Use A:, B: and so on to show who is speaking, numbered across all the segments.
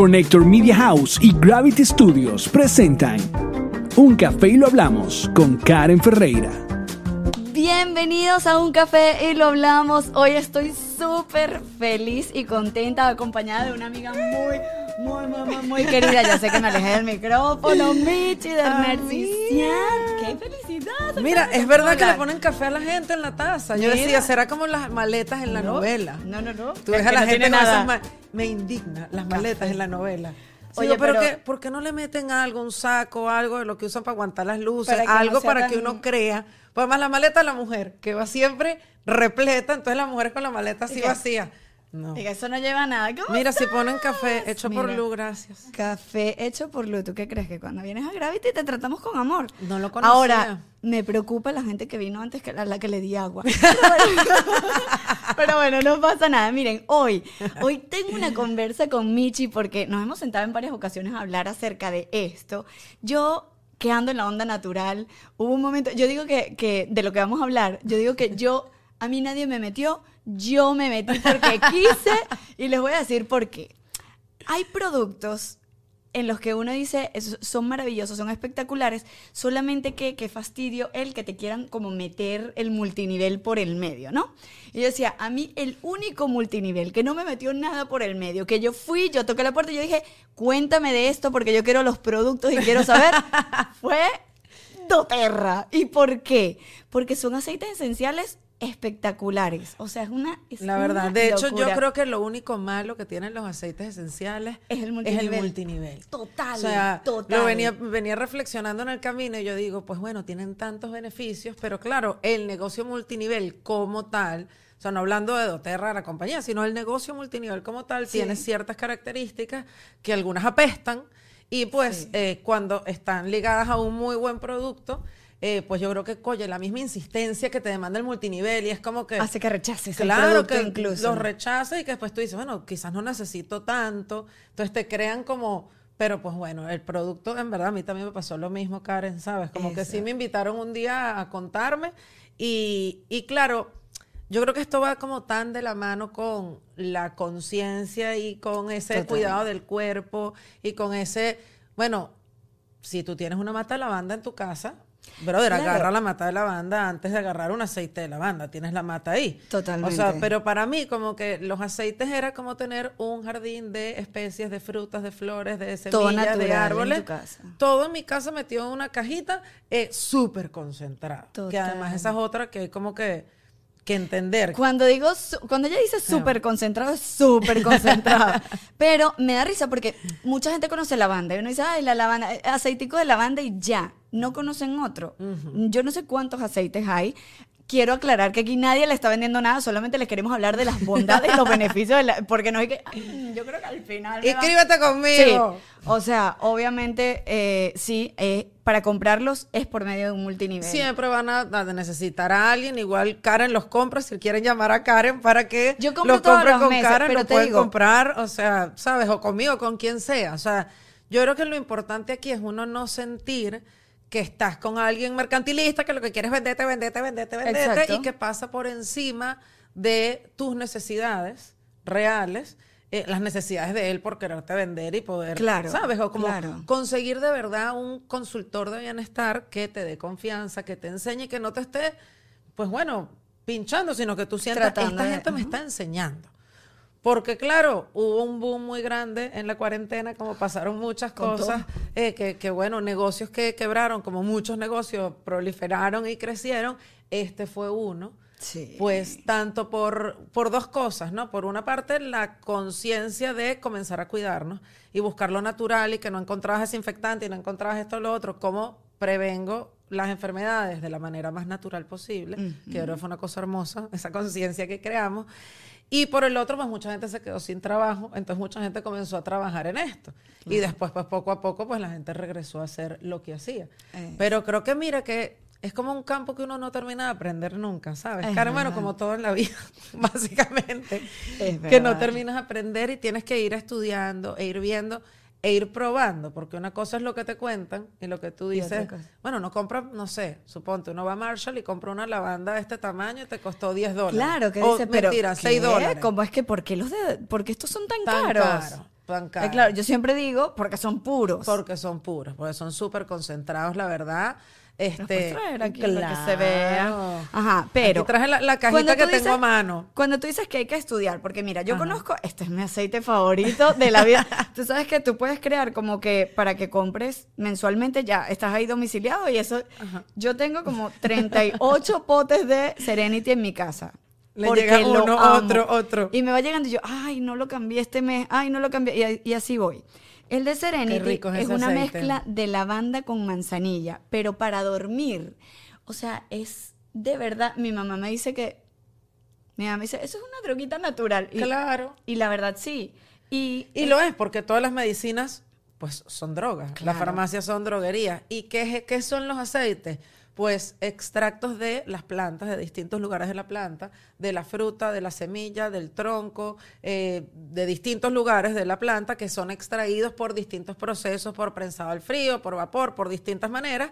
A: Connector Media House y Gravity Studios presentan Un Café y lo hablamos con Karen Ferreira.
B: Bienvenidos a Un Café y lo hablamos. Hoy estoy súper feliz y contenta, acompañada de una amiga muy, muy, muy, muy, muy querida. Ya sé que me alejé del micrófono, Michi de Narcisian. ¡Qué felicidad!
C: Mira, es verdad que le ponen café a la gente en la taza. Yo
B: Mira.
C: decía, será como las maletas en la
B: No,
C: novela.
B: No, no, no.
C: Tú
B: Es
C: ves a la
B: no
C: gente
B: nada.
C: esas Me indigna las maletas en la novela.
B: Oye,
C: Oye, pero,
B: pero-
C: ¿qué- ¿por qué no le meten algo, un saco, algo de lo que usan para aguantar las luces?
B: Para que no
C: algo para que uno crea. Pues además la maleta de la mujer, que va siempre repleta, entonces la mujer con la maleta así vacía. No.
B: Diga, eso no lleva nada. ¿Cómo
C: Mira, si ponen café hecho por. Lu, gracias.
B: Café hecho por Lu. ¿Tú qué crees? Que cuando vienes a Gravity te tratamos con amor.
C: No lo conocía.
B: Ahora, me preocupa la gente que vino antes que la, la que le di agua. Pero bueno, no pasa nada. Miren, hoy, hoy tengo una conversa con Michi porque nos hemos sentado en varias ocasiones a hablar acerca de esto. Yo que ando en la onda natural, hubo un momento, yo digo que, que de lo que vamos a hablar, yo digo que yo, a mí nadie me metió, yo me metí porque quise y les voy a decir por qué. Hay productos en los que uno dice "Es- son maravillosos, son espectaculares, solamente que, que fastidio el que te quieran como meter el multinivel por el medio, ¿no? Y yo decía, a mí el único multinivel que no me metió nada por el medio, que yo fui, yo toqué la puerta y yo dije, cuéntame de esto porque yo quiero los productos y quiero saber, fue doTERRA. ¿Y por qué? Porque son aceites esenciales espectaculares. O sea, es una... es
C: La verdad,
B: una
C: de hecho
B: locura.
C: yo creo que lo único malo que tienen los aceites esenciales
B: Es el multinivel.
C: multinivel.
B: Total,
C: O sea,
B: total.
C: lo venía, venía reflexionando en el camino y yo digo, pues bueno, tienen tantos beneficios, pero claro, el negocio multinivel como tal, o sea, no hablando de doTERRA, la compañía, sino el negocio multinivel como tal
B: Sí.
C: tiene ciertas características que algunas apestan y pues
B: Sí.
C: eh, cuando están ligadas a un muy buen producto, eh, pues yo creo que, coye, la misma insistencia que te demanda el multinivel y es como que...
B: Hace que rechaces
C: Claro que
B: incluso.
C: los rechaces y que después tú dices, bueno, quizás no necesito tanto. Entonces te crean como, pero pues bueno, el producto, en verdad, a mí también me pasó lo mismo, Karen, ¿sabes? Como que sí me invitaron un día a contarme y, y claro, yo creo que esto va como tan de la mano con la conciencia y con ese
B: Total.
C: cuidado del cuerpo y con ese, bueno, si tú tienes una mata de lavanda en tu casa, brother,
B: Claro.
C: agarra la mata de lavanda antes de agarrar un aceite de lavanda, tienes la mata ahí.
B: Totalmente.
C: O sea, pero para mí como que los aceites era como tener un jardín de especies, de frutas, de flores, de semillas, de
B: en
C: árboles.
B: tu casa.
C: Todo en mi casa metido en una cajita eh, súper concentrado. Que
B: Total.
C: además esa es otra que hay como que, que entender.
B: Cuando digo, cuando ella dice súper concentrado, es súper concentrado. Pero me da risa porque mucha gente conoce lavanda y uno dice, ay, la lavanda, eh, aceitico de lavanda y ya. No conocen otro. Yo no sé cuántos aceites hay. Quiero aclarar que aquí nadie le está vendiendo nada, solamente les queremos hablar de las bondades y los beneficios, de la- porque no hay que. Ay, yo creo que al final. va-
C: Inscríbete
B: Sí,
C: conmigo.
B: o sea, obviamente, eh, sí, eh, para comprarlos es por medio de un multinivel.
C: Siempre van a, a necesitar a alguien, igual Karen los compra, si quieren llamar a Karen para que
B: Yo compro
C: los compren con
B: meses,
C: Karen,
B: pero
C: lo
B: te
C: pueden
B: digo-
C: comprar, o sea, sabes, o conmigo, con quien sea. O sea, yo creo que lo importante aquí es uno no sentir que estás con alguien mercantilista que lo que quiere es venderte, venderte, venderte, venderte
B: Exacto.
C: y que pasa por encima de tus necesidades reales. eh, las necesidades de él por quererte vender y poder,
B: Claro,
C: ¿sabes? O como
B: claro.
C: conseguir de verdad un consultor de bienestar que te dé confianza, que te enseñe, que no te esté, pues bueno, pinchando, sino que tú sientas,
B: Tratando
C: esta
B: de-
C: gente me está enseñando. Porque claro, hubo un boom muy grande en la cuarentena, como pasaron muchas cosas, eh, que, que bueno, negocios que quebraron, como muchos negocios proliferaron y crecieron, este fue uno.
B: Sí.
C: Pues tanto por, por dos cosas, ¿no? Por una parte, la conciencia de comenzar a cuidarnos y buscar lo natural y que no encontrabas desinfectante y no encontrabas esto o lo otro, cómo prevengo las enfermedades de la manera más natural posible, que creo que fue una cosa hermosa, esa conciencia que creamos. Y por el otro, pues mucha gente se quedó sin trabajo, entonces mucha gente comenzó a trabajar en esto. Y después, pues poco a poco, pues la gente regresó a hacer lo que hacía.
B: Eh.
C: Pero creo que mira que es como un campo que uno no termina de aprender nunca, ¿sabes?
B: Es
C: Karen, bueno, como todo en la vida, básicamente.
B: Es
C: que no terminas de aprender y tienes que ir estudiando e ir viendo e ir probando, porque una cosa es lo que te cuentan y lo que tú dices, bueno, no compra, no sé, suponte, uno va a Marshall y compra una lavanda de este tamaño y te costó 10 dólares.
B: Claro, que
C: O,
B: dice, pero
C: mentira,
B: ¿qué?
C: 6 dólares.
B: ¿Cómo es que por qué los de, por qué estos son tan,
C: Tan
B: caros?
C: caro. puedan
B: Eh,
C: caer.
B: claro, yo siempre digo porque son puros.
C: Porque son puros, porque son súper concentrados, la verdad. Este,
B: puedes traer aquí para que se
C: claro.
B: vea. Ajá, pero.
C: Aquí traje la, la cajita que tengo
B: dices-
C: a mano.
B: Cuando tú dices que hay que estudiar, porque mira, yo
C: Ajá.
B: conozco, este es mi aceite favorito de la vida. tú sabes que tú puedes crear como que para que compres mensualmente ya estás ahí domiciliado y eso.
C: Ajá.
B: Yo tengo como 38 potes de Serenity en mi casa.
C: Le
B: porque
C: llega
B: lo
C: uno,
B: amo.
C: otro, otro.
B: Y me va llegando y yo, ay, no lo cambié este mes, ay, no lo cambié. Y, y así voy. El de Serenity
C: es
B: una
C: aceite.
B: mezcla de lavanda con manzanilla, pero para dormir. O sea, es de verdad, mi mamá me dice que, mi mamá me dice, eso es una droguita natural. Y,
C: Claro.
B: y la verdad sí. Y,
C: Y lo es, porque todas las medicinas, pues, son drogas.
B: Claro.
C: Las farmacias son droguerías. ¿Y qué, qué son los aceites? Pues extractos de las plantas, de distintos lugares de la planta, de la fruta, de la semilla, del tronco, eh, de distintos lugares de la planta que son extraídos por distintos procesos, por prensado al frío, por vapor, por distintas maneras.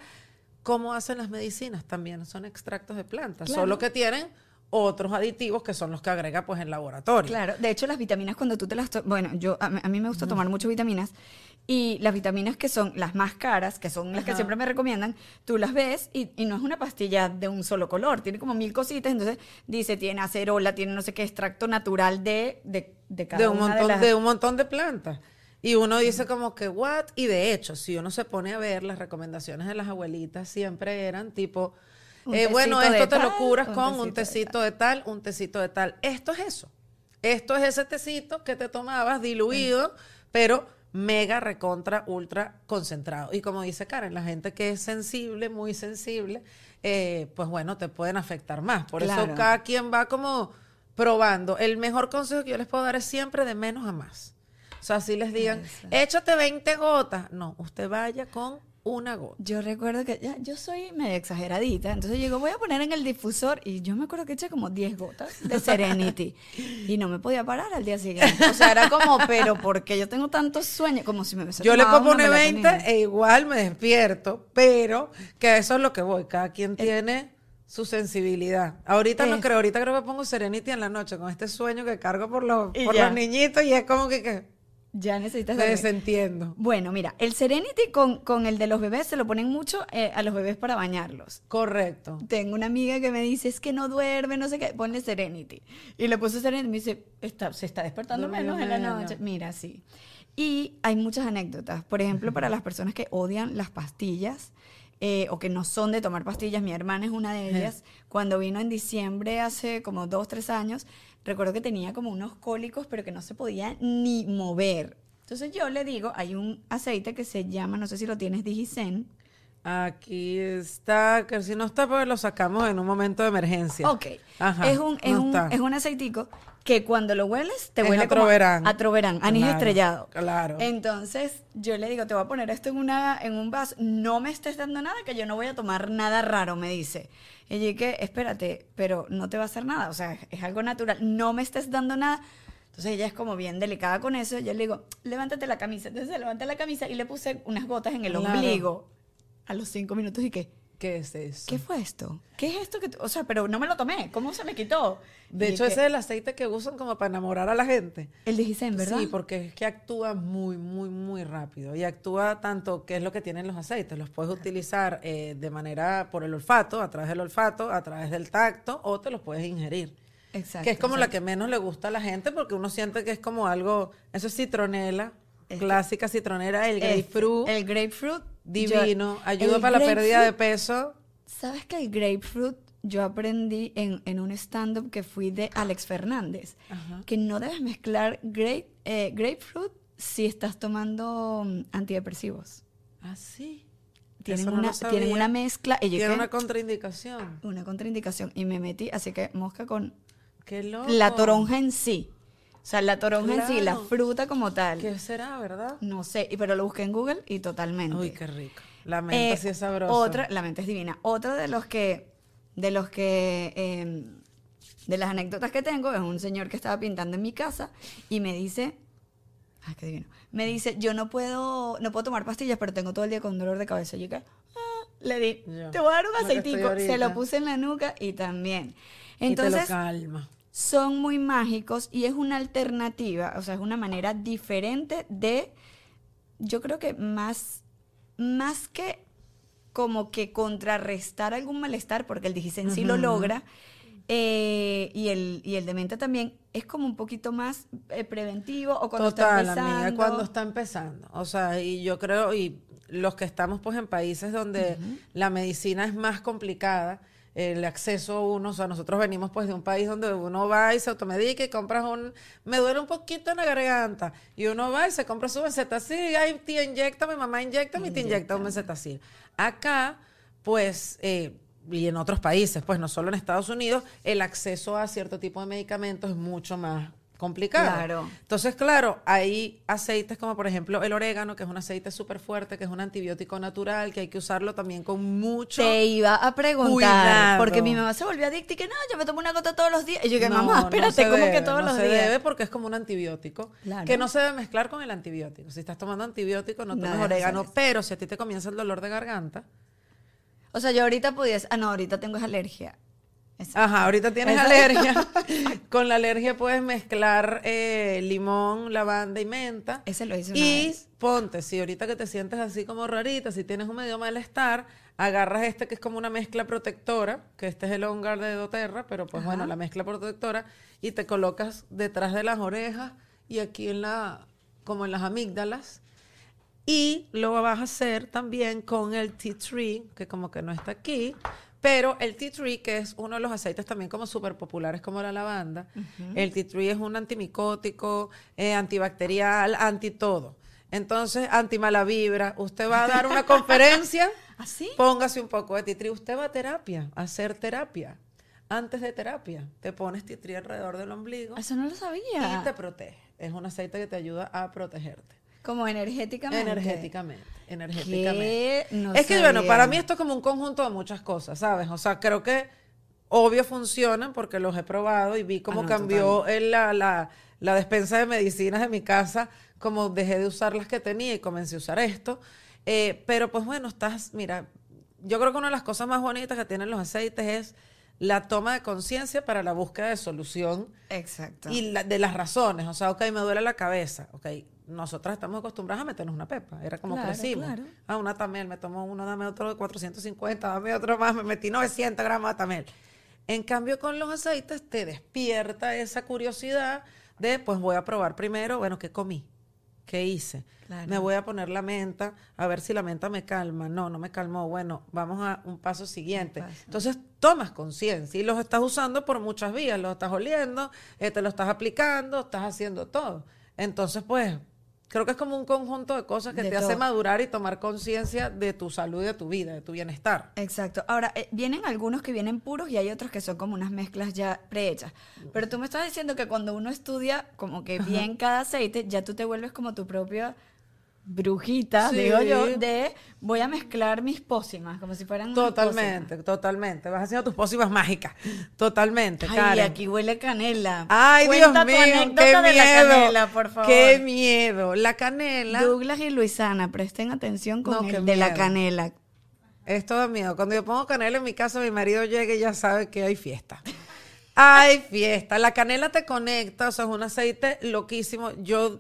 C: ¿Cómo hacen las medicinas? También son extractos de plantas,
B: Claro.
C: solo que tienen otros aditivos que son los que agrega pues en laboratorio.
B: Claro, de hecho las vitaminas cuando tú te las... Bueno, yo a, mí- a mí me gusta tomar mucho vitaminas y las vitaminas que son las más caras, que son las que siempre me recomiendan, tú las ves y, y no es una pastilla de un solo color, tiene como mil cositas, entonces dice, tiene acerola, tiene no sé qué extracto natural de, de, de cada
C: de un
B: una
C: montón
B: de
C: de, un montón de plantas. Y uno dice como que, what? Y de hecho, si uno se pone a ver, las recomendaciones de las abuelitas siempre eran tipo, eh, bueno, esto te lo curas
B: un
C: con un
B: tecito de
C: tal, un tecito de tal. Esto es eso. Esto es ese tecito que te tomabas diluido, pero mega, recontra, ultra concentrado. Y como dice Karen, la gente que es sensible, muy sensible, eh, pues bueno, te pueden afectar más. Por
B: Claro.
C: eso cada quien va como probando. El mejor consejo que yo les puedo dar es siempre de menos a más. O sea, si les digan, échate 20 gotas. No, usted vaya con una gota.
B: Yo recuerdo que ya, yo soy medio exageradita, entonces llego, voy a poner en el difusor y yo me acuerdo que eché como 10 gotas de Serenity y no me podía parar al día siguiente. O sea, era como, pero porque yo tengo tantos sueños, como si me hubiese
C: Yo le puedo poner 20
B: melatonina.
C: e igual me despierto, pero que eso es lo que voy. Cada quien tiene su sensibilidad. Ahorita no creo, ahorita creo que pongo Serenity en la noche con este sueño que cargo por los,
B: Y
C: por
B: ya.
C: los niñitos y es como que, que
B: Ya necesitas
C: me
B: dormir.
C: desentiendo.
B: Bueno, mira, el Serenity con, con el de los bebés se lo ponen mucho eh, a los bebés para bañarlos.
C: Correcto.
B: Tengo una amiga que me dice, es que no duerme, no sé qué, ponle Serenity. Y le puse Serenity y me dice, está, se está despertando
C: Durmió
B: menos en la
C: menos.
B: noche. Mira, sí. Y hay muchas anécdotas. Por ejemplo, para las personas que odian las pastillas eh, o que no son de tomar pastillas, mi hermana es una de ellas. Cuando vino en diciembre hace como dos, tres años, recuerdo que tenía como unos cólicos, pero que no se podía ni mover. Entonces yo le digo, hay un aceite que se llama, no sé si lo tienes, Digicen.
C: Aquí está, que si no está, pues lo sacamos en un momento de emergencia.
B: Ok.
C: Ajá,
B: es, un, es,
C: no
B: un, es un aceitico que cuando lo hueles te
C: Es
B: huele
C: a troverán.
B: a troverán, anís
C: Claro,
B: estrellado.
C: claro.
B: Entonces yo le digo, te voy a poner esto en, una, en un vaso. No me estés dando nada, que yo no voy a tomar nada raro, me dice. Y yo dije, espérate, pero no te va a hacer nada. O sea, es, es algo natural. No me estés dando nada. Entonces ella es como bien delicada con eso. Yo le digo, levántate la camisa. Entonces se levanta la camisa y le puse unas gotas en el
C: Claro.
B: ombligo. A los cinco minutos y qué.
C: ¿Qué es eso?
B: ¿Qué fue esto? ¿Qué es esto que tú- O sea, pero no me lo tomé. ¿Cómo se me quitó?
C: De
B: Y
C: hecho,
B: que-
C: ese es el aceite que usan como para enamorar a la gente.
B: El Digicen, ¿verdad?
C: Sí, porque es que actúa muy, muy, muy rápido. Y actúa tanto, que es lo que tienen los aceites. Los puedes utilizar eh, de manera por el olfato, a través del olfato, a través del tacto, o te los puedes ingerir.
B: Exacto.
C: que es como la que menos le gusta a la gente, porque uno siente que es como algo. Eso es citronela, clásica citronera, el grapefruit,
B: El grapefruit.
C: Divino,
B: yo-
C: ayuda para la pérdida de peso.
B: ¿Sabes que el grapefruit yo aprendí en, en un stand-up que fui de Alex Fernández?
C: Ajá.
B: Que no debes mezclar grape, eh, grapefruit si estás tomando mm, antidepresivos.
C: Ah, sí.
B: Tienen,
C: no
B: una, tienen una mezcla. Y
C: Tiene una contraindicación.
B: una contraindicación. Y me metí, así que mosca con
C: Qué loco.
B: la toronja en sí. O sea, la toronja en sí, la fruta como tal.
C: ¿Qué será, verdad?
B: No sé, pero lo busqué en Google y totalmente.
C: Uy, qué rico. La menta
B: Eh,
C: sí es sabrosa.
B: Otra, la mente es divina. Otro de los que, de los que, eh, de las anécdotas que tengo, es un señor que estaba pintando en mi casa y me dice, ay, qué divino, me dice, yo no puedo, no puedo tomar pastillas, pero tengo todo el día con dolor de cabeza. Y yo que, "Ah", le di, te voy a dar un aceitico, se lo puse en la nuca y también.
C: y te lo
B: Entonces,
C: calma.
B: Son muy mágicos y es una alternativa, o sea, es una manera diferente de, yo creo que más, más que como que contrarrestar algún malestar, porque el Digizen sí lo logra, eh, y, el, y el de menta también, es como un poquito más eh, preventivo o cuando
C: Total,
B: está empezando.
C: amiga, cuando está empezando. O sea, y yo creo, y los que estamos pues en países donde la medicina es más complicada, el acceso a uno, o sea, nosotros venimos pues de un país donde uno va y se automedica y compras un, me duele un poquito en la garganta, y uno va y se compra su benzetacil, ay, te inyecta, mi mamá inyecta, y te inyecta un benzetacil. Acá, pues, eh, y en otros países, pues no solo en Estados Unidos, el acceso a cierto tipo de medicamentos es mucho más complicado.
B: Claro.
C: Entonces, claro, hay aceites como por ejemplo el orégano, que es un aceite súper fuerte, que es un antibiótico natural, que hay que usarlo también con mucho...
B: Te iba a preguntar,
C: Cuidado.
B: porque mi mamá se volvió adicta y que no, yo me tomo una gota todos los días. Y yo que,
C: No,
B: mamá, espérate,
C: se
B: ¿cómo
C: debe,
B: que todos
C: no
B: los
C: se
B: días?
C: debe porque es como un antibiótico
B: Claro.
C: que no se debe mezclar con el antibiótico. Si estás tomando antibiótico, no tomes orégano, pero si a ti te comienza el dolor de garganta,
B: O sea, yo ahorita pudiese, ah, no, ahorita tengo esa alergia.
C: Ajá, ahorita tienes
B: Exacto.
C: alergia. Con la alergia puedes mezclar eh, limón, lavanda y menta.
B: Ese lo hice una
C: Y
B: vez.
C: ponte, si ahorita que te sientes así como rarita, si tienes un medio malestar, agarras este que es como una mezcla protectora, que este es el Ongar de doTERRA, pero pues bueno, la mezcla protectora, y te colocas detrás de las orejas y aquí en la, como en las amígdalas. Y lo vas a hacer también con el tea tree, que como que no está aquí, pero el tea tree, que es uno de los aceites también como súper populares como la lavanda, el tea tree es un antimicótico, eh, antibacterial, anti todo. Entonces, anti mala vibra. Usted va a dar una conferencia,
B: ¿Así?
C: póngase un poco de tea tree. Usted va a terapia, a hacer terapia. Antes de terapia, te pones tea tree alrededor del ombligo
B: Eso no lo sabía.
C: y te protege. Es un aceite que te ayuda a protegerte.
B: Como energéticamente.
C: Energéticamente, energéticamente.
B: No
C: es que, bueno, para mí esto es como un conjunto de muchas cosas, ¿sabes? O sea, creo que obvio funcionan porque los he probado y vi cómo
B: Ah, no,
C: cambió el- la, la, la despensa de medicinas de mi casa, como dejé de usar las que tenía y comencé a usar esto. Eh, pero pues bueno, estás, mira, yo creo que una de las cosas más bonitas que tienen los aceites es la toma de conciencia para la búsqueda de solución
B: Exacto.
C: y la- de las razones, o sea, ok, me duele la cabeza, ok, nosotras estamos acostumbradas a meternos una pepa, era como
B: Claro,
C: crecimos.
B: claro.
C: Ah, una tamel, me tomo uno, dame otro de 450, dame otro más, me metí 900 gramos de tamel. En cambio, con los aceites te despierta esa curiosidad de, pues voy a probar primero, bueno, ¿qué comí? ¿Qué hice?
B: Claro.
C: Me voy a poner la menta, a ver si la menta me calma. No, no me calmó. Bueno, vamos a un paso siguiente.
B: paso.
C: Entonces, tomas conciencia y los estás usando por muchas vías. Los estás oliendo, eh, te lo estás aplicando, estás haciendo todo. Entonces, pues, creo que es como un conjunto de cosas que
B: De
C: te hace madurar y tomar conciencia de tu salud y de tu vida, de tu bienestar.
B: Exacto. Ahora, eh, vienen algunos que vienen puros y hay otros que son como unas mezclas ya prehechas. Pero tú me estás diciendo que cuando uno estudia como que bien cada aceite, ya tú te vuelves como tu propia brujita,
C: Sí.
B: digo yo, de voy a mezclar mis pócimas, como si fueran unas
C: Totalmente, totalmente. Vas haciendo tus pócimas mágicas. Totalmente.
B: Ay,
C: Karen.
B: aquí huele canela.
C: Ay,
B: Cuenta
C: Dios
B: tu
C: mío,
B: anécdota
C: qué
B: de
C: miedo.
B: la canela, por favor.
C: Qué miedo. La canela.
B: Douglas y Luisana, presten atención con
C: No,
B: el de la canela.
C: Esto da miedo. Cuando yo pongo canela en mi casa, mi marido llega y ya sabe que hay fiesta. Hay fiesta. La canela te conecta, o sea, es un aceite loquísimo. Yo,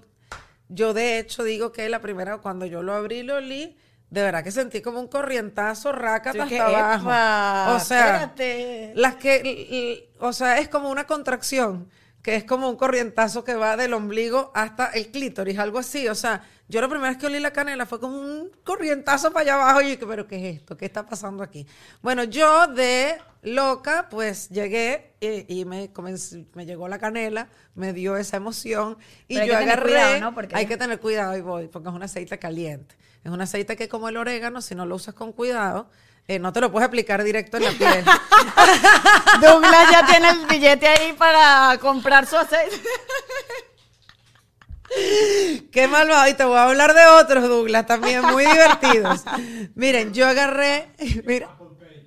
C: yo de hecho digo que la primera, cuando yo lo abrí y lo olí, de verdad que sentí como un corrientazo
B: que,
C: hasta abajo.
B: "Epa,
C: o sea,
B: espérate".
C: las que, o sea, es como una contracción, que es como un corrientazo que va del ombligo hasta el clítoris, algo así. O sea, yo la primera vez que olí la canela fue como un corrientazo para allá abajo y yo dije, pero ¿qué es esto? ¿Qué está pasando aquí? Bueno, yo de loca, pues llegué y, y me, comencé- me llegó la canela, me dio esa emoción y
B: Pero hay
C: yo
B: tener
C: agarré,
B: cuidado, ¿no? Porque-
C: hay que tener cuidado y voy, porque es un aceite caliente. Es un aceite que como el orégano, si no lo usas con cuidado, eh, no te lo puedes aplicar directo en la piel.
B: Douglas ya tiene el billete ahí para comprar su aceite.
C: Qué malvado. Y te voy a hablar de otros, Douglas, también muy divertidos. Miren, yo agarré. Mira.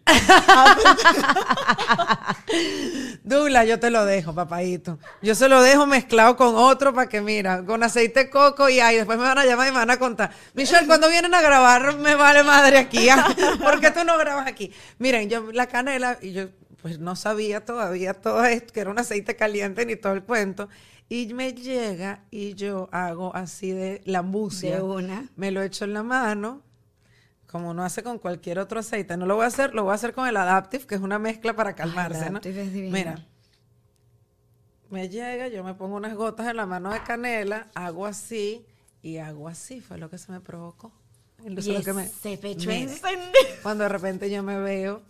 C: Douglas, yo te lo dejo, papadito. Yo se lo dejo mezclado con otro para que, mira, con aceite de coco y ahí después me van a llamar y me van a contar. Michelle, cuando vienen a grabar, me vale madre aquí. ¿ah? ¿Por qué tú no grabas aquí? Miren, yo la canela, y yo pues no sabía todavía todo esto, que era un aceite caliente ni todo el cuento. Y me llega y yo hago así de lambucia.
B: De una.
C: Me lo echo en la mano, como no hace con cualquier otro aceite. No lo voy a hacer, lo voy a hacer con el Adaptive, que es una mezcla para calmarse, ¿no?
B: Adaptive es divino.
C: Mira, me llega, yo me pongo unas gotas en la mano de canela, hago así y hago así. Fue lo que se me provocó. Eso es
B: Y
C: lo que me- Mira. Cuando de repente yo me veo,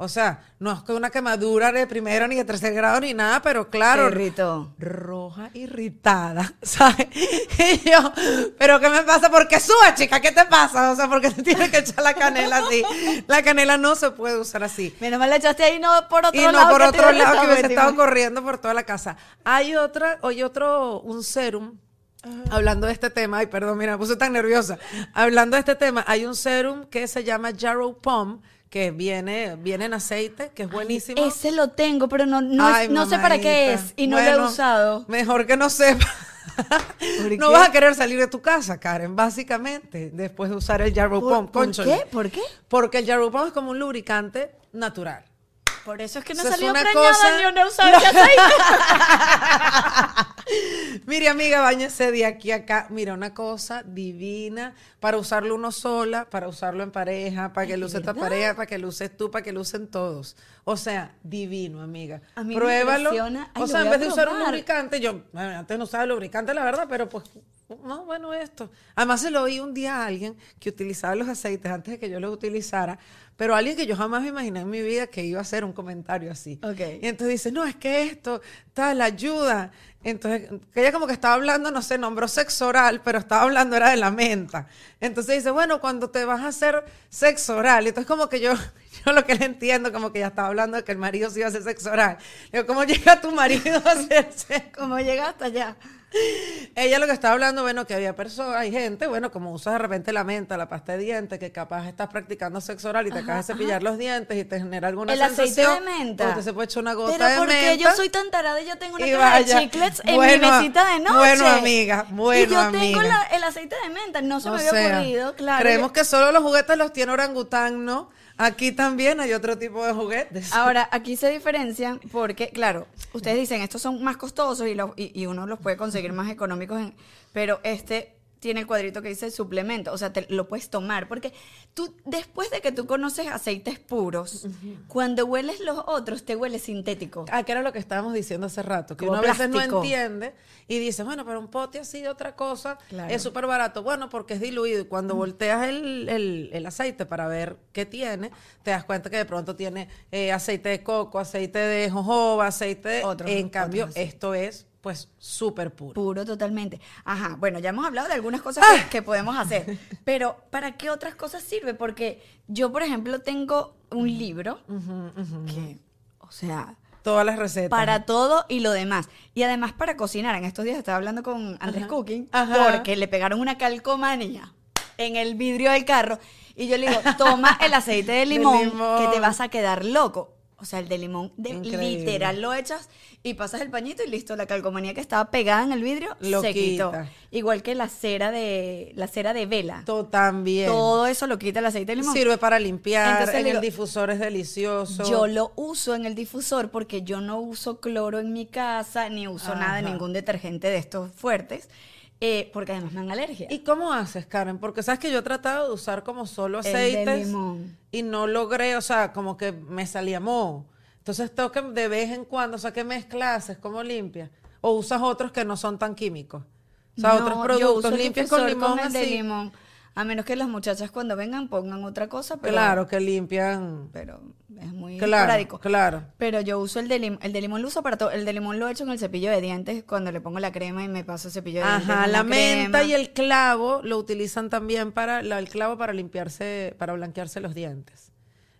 C: o sea, no es que una quemadura de primero ni de tercer grado ni nada, pero claro,
B: irritó.
C: roja irritada, ¿sabes? Y yo, ¿pero qué me pasa? ¿Por qué sube, chica? ¿Qué te pasa? O sea, ¿por qué te tienes que echar la canela así? La canela no se puede usar así.
B: Menos mal la echaste ahí, no por otro
C: Y no
B: lado.
C: por otro lado que hubiese estado corriendo por toda la casa. Hay otra, hay otro, un serum. Hablando de este tema, ay, perdón, mira, me puse tan nerviosa. Hablando de este tema, hay un serum que se llama Jarrow Pom, que viene, viene en aceite, que es buenísimo.
B: Ese lo tengo, pero no, no,
C: Ay,
B: no sé para qué es y no lo he usado.
C: Mejor que no sepa.
B: ¿Por
C: no vas a querer salir de tu casa, Karen, básicamente, después de usar el Jarrow
B: ¿Por,
C: Pom.
B: por qué? ¿Por qué?
C: Porque el Jarrow Pom es como un lubricante natural.
B: Por eso es que no
C: es
B: salido
C: una
B: preñada
C: cosa-
B: ni no he usado ese aceite.
C: Mire, amiga, bañese de aquí a acá. Mira, una cosa divina para usarlo uno sola, para usarlo en pareja, para que tu
B: ¿verdad?
C: pareja, para que lo uses tú, para que lo usen todos. O sea, divino, amiga.
B: A mí me
C: Pruébalo.
B: impresiona. Ay,
C: o sea, en vez de usar un lubricante, yo bueno, antes no usaba lubricante, la verdad, pero pues, no, bueno, esto. Además, se lo oí un día a alguien que utilizaba los aceites antes de que yo los utilizara, pero alguien que yo jamás me imaginé en mi vida que iba a hacer un comentario así.
B: Ok.
C: Y entonces dice, no, es que esto, tal, ayuda. Entonces, que ella como que estaba hablando, no sé, nombró sexo oral, pero estaba hablando era de la menta. Entonces dice, bueno, cuando te vas a hacer sexo oral, entonces como que yo, yo lo que le entiendo, como que ya estaba hablando de que el marido se iba a hacer sexo oral. Digo, ¿cómo llega tu marido a hacerse?
B: Como llega hasta allá.
C: Ella lo que estaba hablando, bueno, que había personas, hay gente, bueno, como usas de repente la menta, la pasta de dientes, que capaz estás practicando sexo oral y te acabas de cepillar los dientes y te genera alguna
B: El aceite de menta.
C: Usted se puede echar una gota
B: Pero
C: de
B: porque
C: menta.
B: yo soy tan tarada y yo tengo una caja
C: vaya.
B: de chiclets en
C: Bueno,
B: mi mesita de noche.
C: bueno, amiga, bueno,
B: Y yo tengo
C: amiga.
B: la- el aceite de menta, no se
C: O
B: me había
C: sea,
B: ocurrido, claro.
C: Creemos que solo los juguetes los tiene orangután, ¿no? Aquí también hay otro tipo de juguetes.
B: Ahora, aquí se diferencian porque, claro, ustedes dicen, estos son más costosos y, los- y, y uno los puede conseguir más económicos, en- pero este tiene el cuadrito que dice suplemento, o sea, te lo puedes tomar, porque tú, después de que tú conoces aceites puros, cuando hueles los otros, te huele sintético.
C: Ah, que era lo que estábamos diciendo hace rato, que
B: Como
C: uno a veces no entiende y dice, bueno, pero un pote así de otra cosa
B: Claro.
C: es súper barato. Bueno, porque es diluido y cuando volteas el, el- el aceite para ver qué tiene, te das cuenta que de pronto tiene eh, aceite de coco, aceite de jojoba, aceite de...
B: Otros-
C: en cambio,
B: otros
C: esto es pues súper puro.
B: Puro totalmente. Ajá, bueno, ya hemos hablado de algunas cosas
C: Ah.
B: que, que podemos hacer, pero ¿para qué otras cosas sirve? Porque yo, por ejemplo, tengo un libro que, o sea,
C: Todas las recetas.
B: para todo y lo demás. Y además para cocinar. En estos días estaba hablando con Andrés Cooking
C: Ajá.
B: porque le pegaron una calcomanía en el vidrio del carro. Y yo le digo, toma el aceite de limón,
C: limón.
B: que te vas a quedar loco. O sea, el de limón, de,
C: Increíble.
B: literal, lo echas y pasas el pañito y listo. La calcomanía que estaba pegada en el vidrio
C: Lo
B: se quitó.
C: quita.
B: Igual que la cera de, la cera de vela.
C: Todo también.
B: Todo eso lo quita el aceite de limón.
C: Sirve para limpiar,
B: Entonces
C: en el difusor es delicioso.
B: Yo lo uso en el difusor porque yo no uso cloro en mi casa, ni uso nada ningún detergente de estos fuertes, eh, porque además me dan alergia.
C: ¿Y cómo haces, Karen? Porque sabes que yo he tratado de usar como solo aceites y no logré, o sea, como que me salía moho. Entonces tengo que de vez en cuando, o sea, ¿qué mezclas? ¿Cómo limpias? ¿O usas otros que no son tan químicos? O sea,
B: No,
C: otros productos limpias con limón
B: de limón. A menos que las muchachas cuando vengan pongan otra cosa, pero,
C: Claro, que limpian.
B: pero es muy
C: Claro,
B: esporádico.
C: claro.
B: Pero yo uso el de limón, el de limón lo uso para todo. El de limón lo echo en el cepillo de dientes cuando le pongo la crema y me paso el cepillo de dientes.
C: Ajá, la menta
B: crema.
C: y el clavo lo utilizan también para, la- el clavo para limpiarse, para blanquearse los dientes.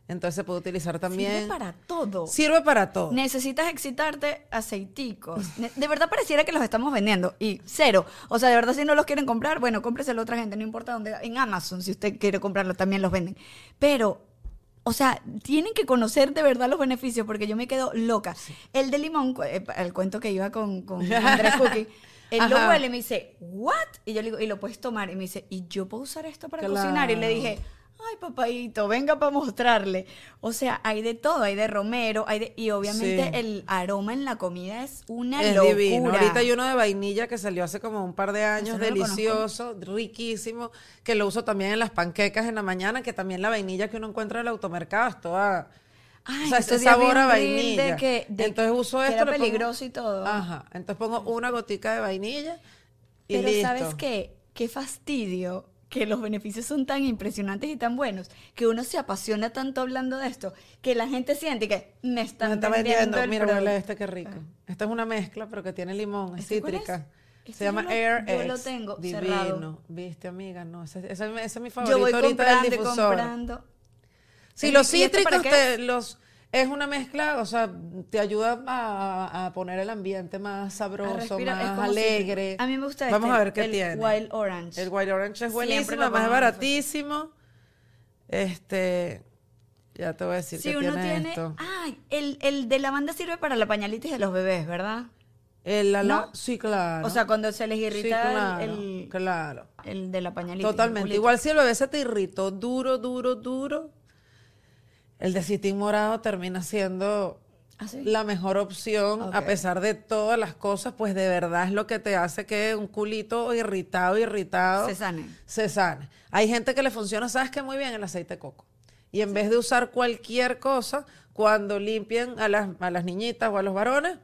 C: Entonces se puede utilizar también.
B: Sirve para todo.
C: Sirve para todo.
B: Necesitas excitarte aceiticos. De verdad pareciera que los estamos vendiendo. Y cero. O sea, de verdad, si no los quieren comprar, bueno, cómpreselo a otra gente, no importa dónde. En Amazon, si usted quiere comprarlo, también los venden. Pero, o sea, tienen que conocer de verdad los beneficios, porque yo me quedo loca. El de limón, cu- eh, el cuento que iba con, con Andrés Cookie. Él lo huele y me dice, ¿what? Y yo le digo, y lo puedes tomar. Y me dice, ¿y yo puedo usar esto para
C: Claro.
B: cocinar? Y le dije, ay papadito, venga para mostrarle. O sea, hay de todo, hay de romero, hay de, y obviamente
C: Sí.
B: el aroma en la comida es una
C: Es
B: locura.
C: divino. Ahorita hay uno de vainilla que salió hace como un par de años,
B: no
C: delicioso, riquísimo, que lo uso también en las panquecas en la mañana, que también la vainilla que uno encuentra en el automercado es toda...
B: Ay,
C: o sea,
B: días
C: sabor a vainilla.
B: de que- de
C: entonces uso
B: que
C: esto.
B: era
C: pongo-
B: peligroso y todo.
C: Ajá. Entonces pongo una gotica de vainilla y
B: Pero
C: listo.
B: ¿sabes qué? Qué fastidio que los beneficios son tan impresionantes y tan buenos que uno se apasiona tanto hablando de esto que la gente siente que me están
C: Me está
B: vendiendo,
C: vendiendo. Mira, huele este qué rico. Esta es una mezcla, pero que tiene limón, es
B: ¿Este
C: cítrica.
B: Este
C: Se llama
B: yo lo-
C: Air
B: yo lo tengo
C: Divino.
B: cerrado.
C: Viste, amiga, no, ese, ese- ese es mi favorito
B: Yo voy
C: ahorita
B: comprando
C: del difusor.
B: comprando.
C: Sí,
B: ¿Y-
C: los cítricos te- los es una mezcla, o sea, te ayuda a, a poner el ambiente más sabroso,
B: respirar,
C: más alegre.
B: A mí me gusta
C: Vamos
B: este,
C: a ver qué
B: el
C: tiene.
B: Wild Orange.
C: El White Orange es buenísimo, además es baratísimo. Este, ya te voy a decir
B: Si
C: que
B: uno
C: tiene,
B: tiene...
C: esto.
B: Ay, el, el de lavanda sirve para la pañalitis de los bebés, ¿verdad?
C: El ala-
B: ¿No?
C: sí, claro.
B: O sea, cuando se les
C: Sí,
B: irrita
C: claro,
B: el, el,
C: claro.
B: el de la pañalitis.
C: Totalmente. Igual si el bebé se te irritó duro, duro, duro, el de citín morado termina siendo
B: ¿Ah, sí?
C: la mejor opción, a pesar de todas las cosas, pues de verdad es lo que te hace que un culito irritado, irritado,
B: Se sane.
C: se sane. Hay gente que le funciona, ¿sabes qué? Muy bien el aceite de coco. Y en vez de usar cualquier cosa, cuando limpien a las, a las niñitas o a los varones,